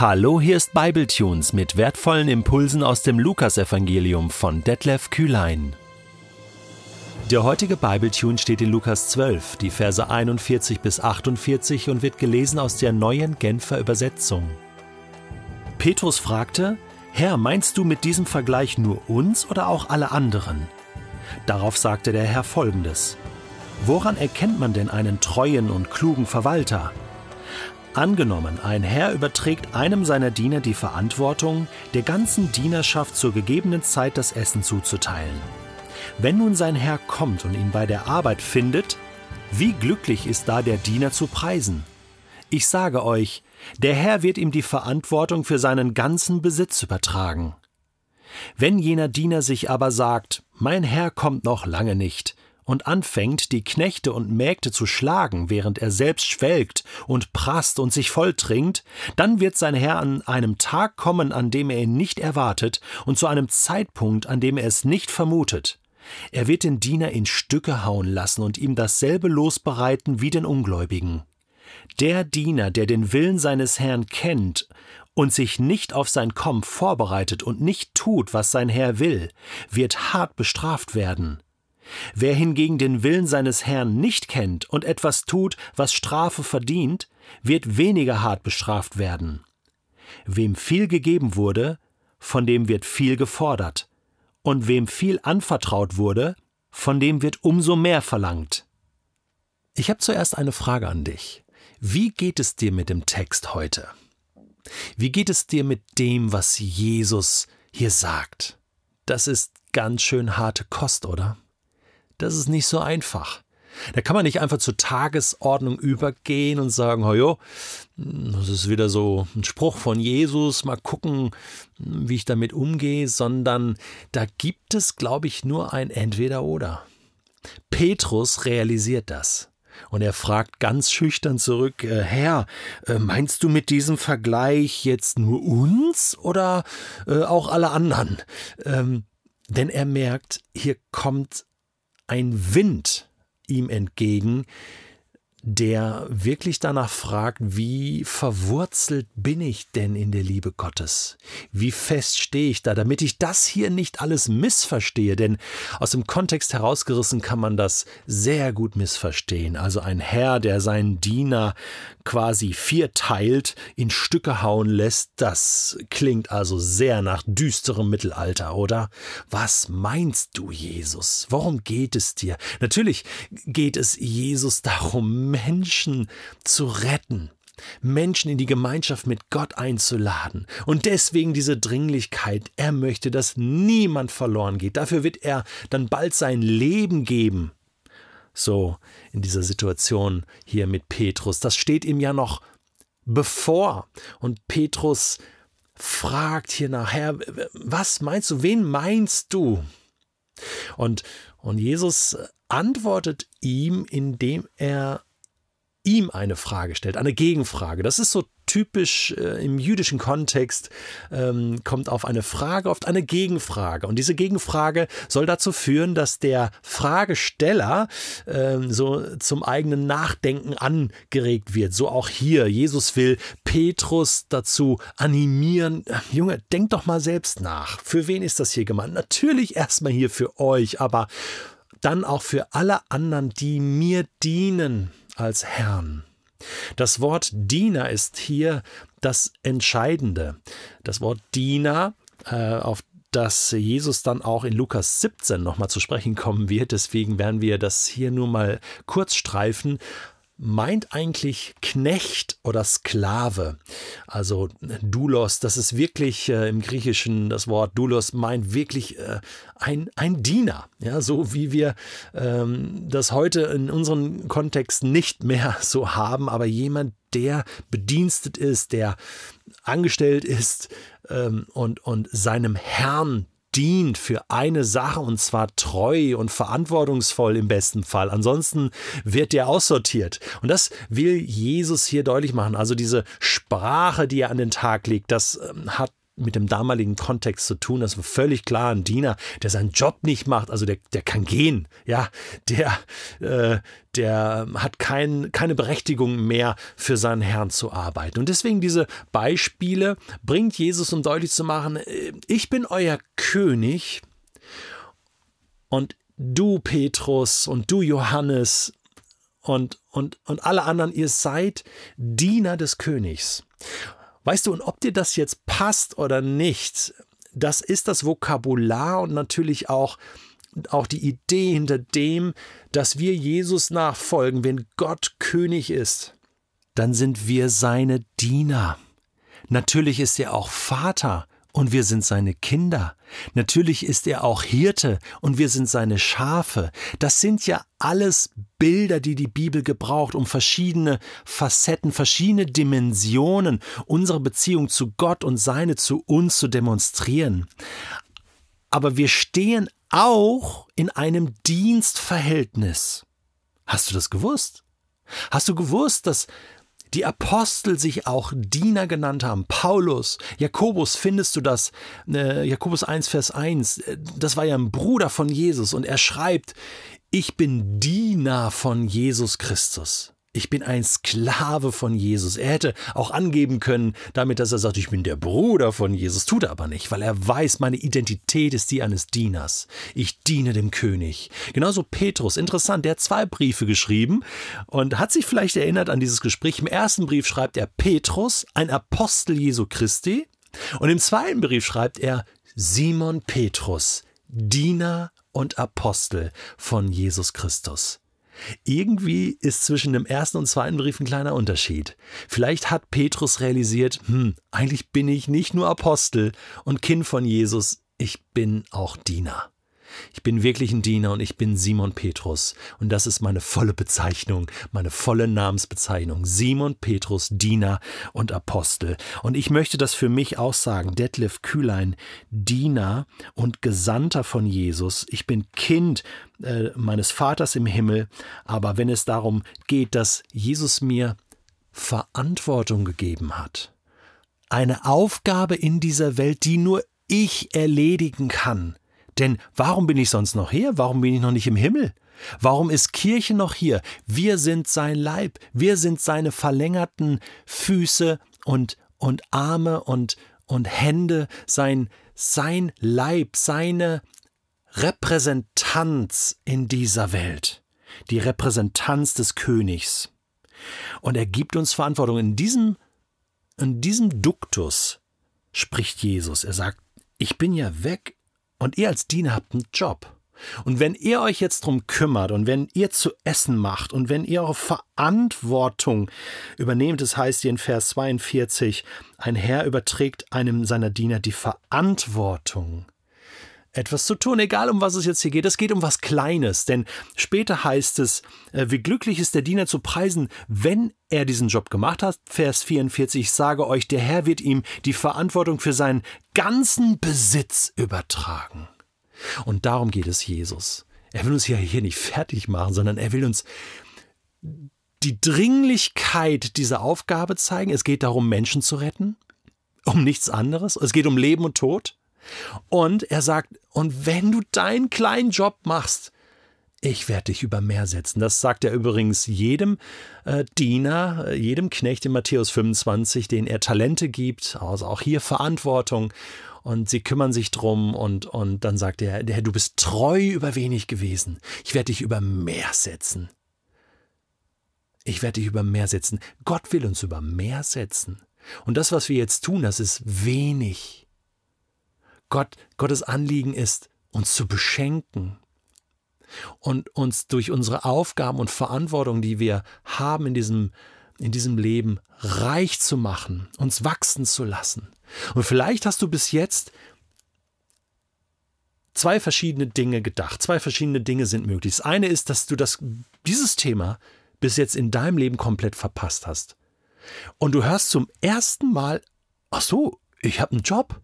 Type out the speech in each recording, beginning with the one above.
Hallo, hier ist Bibletunes mit wertvollen Impulsen aus dem Lukasevangelium von Detlef Kühlein. Der heutige Bibletune steht in Lukas 12, die Verse 41 bis 48 und wird gelesen aus der neuen Genfer Übersetzung. Petrus fragte: Herr, meinst du mit diesem Vergleich nur uns oder auch alle anderen? Darauf sagte der Herr folgendes: Woran erkennt man denn einen treuen und klugen Verwalter? Angenommen, ein Herr überträgt einem seiner Diener die Verantwortung, der ganzen Dienerschaft zur gegebenen Zeit das Essen zuzuteilen. Wenn nun sein Herr kommt und ihn bei der Arbeit findet, wie glücklich ist da der Diener zu preisen? Ich sage euch, der Herr wird ihm die Verantwortung für seinen ganzen Besitz übertragen. Wenn jener Diener sich aber sagt, mein Herr kommt noch lange nicht, und anfängt, die Knechte und Mägde zu schlagen, während er selbst schwelgt und prasst und sich volltrinkt, dann wird sein Herr an einem Tag kommen, an dem er ihn nicht erwartet und zu einem Zeitpunkt, an dem er es nicht vermutet. Er wird den Diener in Stücke hauen lassen und ihm dasselbe losbereiten wie den Ungläubigen. Der Diener, der den Willen seines Herrn kennt und sich nicht auf sein Kommen vorbereitet und nicht tut, was sein Herr will, wird hart bestraft werden. Wer hingegen den Willen seines Herrn nicht kennt und etwas tut, was Strafe verdient, wird weniger hart bestraft werden. Wem viel gegeben wurde, von dem wird viel gefordert, und wem viel anvertraut wurde, von dem wird umso mehr verlangt. Ich habe zuerst eine Frage an dich. Wie geht es dir mit dem Text heute? Wie geht es dir mit dem, was Jesus hier sagt? Das ist ganz schön harte Kost, oder? Das ist nicht so einfach. Da kann man nicht einfach zur Tagesordnung übergehen und sagen, jo, das ist wieder so ein Spruch von Jesus, mal gucken, wie ich damit umgehe, sondern da gibt es, glaube ich, nur ein Entweder-Oder. Petrus realisiert das. Und er fragt ganz schüchtern zurück, äh, Herr, äh, meinst du mit diesem Vergleich jetzt nur uns oder äh, auch alle anderen? Ähm, denn er merkt, hier kommt ein Wind ihm entgegen, der wirklich danach fragt, wie verwurzelt bin ich denn in der Liebe Gottes? Wie fest stehe ich da, damit ich das hier nicht alles missverstehe? Denn aus dem Kontext herausgerissen kann man das sehr gut missverstehen. Also ein Herr, der seinen Diener quasi vierteilt, in Stücke hauen lässt, das klingt also sehr nach düsterem Mittelalter, oder? Was meinst du, Jesus? Worum geht es dir? Natürlich geht es Jesus darum, Menschen zu retten. Menschen in die Gemeinschaft mit Gott einzuladen. Und deswegen diese Dringlichkeit. Er möchte, dass niemand verloren geht. Dafür wird er dann bald sein Leben geben. So in dieser Situation hier mit Petrus. Das steht ihm ja noch bevor. Und Petrus fragt hier nachher, was meinst du, wen meinst du? Und, und Jesus antwortet ihm, indem er ihm eine Frage stellt, eine Gegenfrage. Das ist so typisch äh, im jüdischen Kontext, ähm, kommt auf eine Frage oft eine Gegenfrage. Und diese Gegenfrage soll dazu führen, dass der Fragesteller äh, so zum eigenen Nachdenken angeregt wird. So auch hier. Jesus will Petrus dazu animieren, Junge, denk doch mal selbst nach. Für wen ist das hier gemeint? Natürlich erstmal hier für euch, aber dann auch für alle anderen, die mir dienen als Herrn. Das Wort Diener ist hier das Entscheidende. Das Wort Diener, äh, auf das Jesus dann auch in Lukas 17 nochmal zu sprechen kommen wird, deswegen werden wir das hier nur mal kurz streifen, meint eigentlich Knecht oder Sklave. Also Doulos, das ist wirklich äh, im Griechischen das Wort Doulos meint wirklich äh, ein, ein Diener. Ja, so wie wir ähm, das heute in unserem Kontext nicht mehr so haben, aber jemand, der bedienstet ist, der angestellt ist ähm, und, und seinem Herrn dient für eine Sache und zwar treu und verantwortungsvoll im besten Fall. Ansonsten wird der aussortiert. Und das will Jesus hier deutlich machen. Also diese Sprache, die er an den Tag legt, das ähm, hat mit dem damaligen Kontext zu tun. Das war völlig klar. Ein Diener, der seinen Job nicht macht, also der, der kann gehen. Ja, der, äh, der hat kein, keine Berechtigung mehr für seinen Herrn zu arbeiten. Und deswegen diese Beispiele bringt Jesus, um deutlich zu machen, äh, ich bin euer König und du Petrus und du Johannes und, und, und alle anderen, ihr seid Diener des Königs. Weißt du, und ob dir das jetzt passt oder nicht, das ist das Vokabular und natürlich auch, auch die Idee hinter dem, dass wir Jesus nachfolgen. Wenn Gott König ist, dann sind wir seine Diener. Natürlich ist er auch Vater und wir sind seine Kinder. Natürlich ist er auch Hirte und wir sind seine Schafe. Das sind ja alles Bilder, die die Bibel gebraucht, um verschiedene Facetten, verschiedene Dimensionen unserer Beziehung zu Gott und seine zu uns zu demonstrieren. Aber wir stehen auch in einem Dienstverhältnis. Hast du das gewusst? Hast du gewusst, dass die Apostel sich auch Diener genannt haben. Paulus, Jakobus, findest du das? Äh, Jakobus 1, Vers 1, äh, das war ja ein Bruder von Jesus und er schreibt, ich bin Diener von Jesus Christus. Ich bin ein Sklave von Jesus. Er hätte auch angeben können, damit, dass er sagt, ich bin der Bruder von Jesus. Tut er aber nicht, weil er weiß, meine Identität ist die eines Dieners. Ich diene dem König. Genauso Petrus. Interessant, der hat zwei Briefe geschrieben und hat sich vielleicht erinnert an dieses Gespräch. Im ersten Brief schreibt er Petrus, ein Apostel Jesu Christi. Und im zweiten Brief schreibt er Simon Petrus, Diener und Apostel von Jesus Christus. Irgendwie ist zwischen dem ersten und zweiten Brief ein kleiner Unterschied. Vielleicht hat Petrus realisiert, hm, eigentlich bin ich nicht nur Apostel und Kind von Jesus, ich bin auch Diener. Ich bin wirklich ein Diener und ich bin Simon Petrus. Und das ist meine volle Bezeichnung, meine volle Namensbezeichnung. Simon Petrus, Diener und Apostel. Und ich möchte das für mich auch sagen. Detlef Kühlein, Diener und Gesandter von Jesus. Ich bin Kind äh, meines Vaters im Himmel. Aber wenn es darum geht, dass Jesus mir Verantwortung gegeben hat, eine Aufgabe in dieser Welt, die nur ich erledigen kann, denn warum bin ich sonst noch hier? Warum bin ich noch nicht im Himmel? Warum ist Kirche noch hier? Wir sind sein Leib, wir sind seine verlängerten Füße und, und Arme und, und Hände, sein, sein Leib, seine Repräsentanz in dieser Welt, die Repräsentanz des Königs. Und er gibt uns Verantwortung. In diesem, in diesem Duktus spricht Jesus. Er sagt, ich bin ja weg, und ihr als Diener habt einen Job. Und wenn ihr euch jetzt drum kümmert und wenn ihr zu essen macht und wenn ihr eure Verantwortung übernehmt, das heißt hier in Vers 42, ein Herr überträgt einem seiner Diener die Verantwortung, etwas zu tun, egal um was es jetzt hier geht. Es geht um was Kleines, denn später heißt es, äh, wie glücklich ist der Diener zu preisen, wenn er diesen Job gemacht hat. Vers 44, ich sage euch, der Herr wird ihm die Verantwortung für seinen ganzen Besitz übertragen. Und darum geht es Jesus. Er will uns ja hier nicht fertig machen, sondern er will uns die Dringlichkeit dieser Aufgabe zeigen. Es geht darum, Menschen zu retten, um nichts anderes. Es geht um Leben und Tod. Und er sagt, und wenn du deinen kleinen Job machst, ich werde dich über Meer setzen. Das sagt er übrigens jedem äh, Diener, äh, jedem Knecht in Matthäus 25, den er Talente gibt, also auch hier Verantwortung. Und sie kümmern sich drum und, und dann sagt er, der, du bist treu über wenig gewesen. Ich werde dich über Meer setzen. Ich werde dich über Meer setzen. Gott will uns über Meer setzen. Und das, was wir jetzt tun, das ist wenig. Gott, Gottes Anliegen ist, uns zu beschenken und uns durch unsere Aufgaben und Verantwortung, die wir haben in diesem, in diesem Leben, reich zu machen, uns wachsen zu lassen. Und vielleicht hast du bis jetzt zwei verschiedene Dinge gedacht. Zwei verschiedene Dinge sind möglich. Das eine ist, dass du das, dieses Thema bis jetzt in deinem Leben komplett verpasst hast. Und du hörst zum ersten Mal, ach so, ich habe einen Job.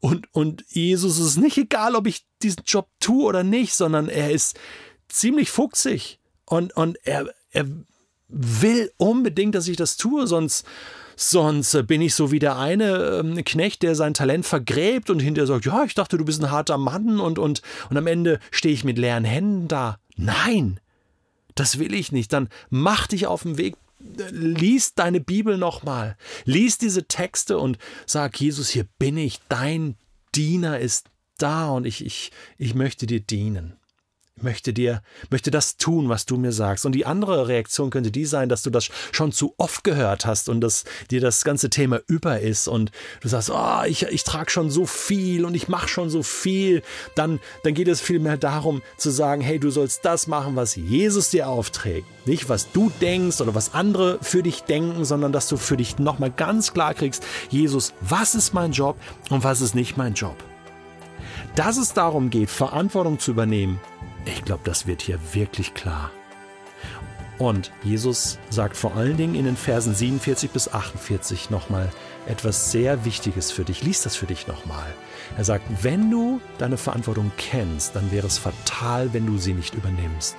Und, und Jesus ist nicht egal, ob ich diesen Job tue oder nicht, sondern er ist ziemlich fuchsig und, und er, er will unbedingt, dass ich das tue, sonst, Sonst äh, bin ich so wie der eine ähm, Knecht, der sein Talent vergräbt und hinterher sagt, ja, ich dachte, du bist ein harter Mann und, und, und am Ende stehe ich mit leeren Händen da. Nein, das will ich nicht. Dann mach dich auf den Weg, lies deine Bibel nochmal, lies diese Texte und sag, Jesus, hier bin ich, dein Diener ist da und ich, ich, ich möchte dir dienen möchte dir, möchte das tun, was du mir sagst. Und die andere Reaktion könnte die sein, dass du das schon zu oft gehört hast und dass dir das ganze Thema über ist und du sagst, oh, ich, ich trage schon so viel und ich mache schon so viel. Dann, dann geht es vielmehr darum zu sagen, hey, du sollst das machen, was Jesus dir aufträgt. Nicht, was du denkst oder was andere für dich denken, sondern dass du für dich nochmal ganz klar kriegst, Jesus, was ist mein Job und was ist nicht mein Job. Dass es darum geht, Verantwortung zu übernehmen, ich glaube, das wird hier wirklich klar. Und Jesus sagt vor allen Dingen in den Versen 47 bis 48 nochmal etwas sehr Wichtiges für dich. Lies das für dich nochmal. Er sagt, wenn du deine Verantwortung kennst, dann wäre es fatal, wenn du sie nicht übernimmst.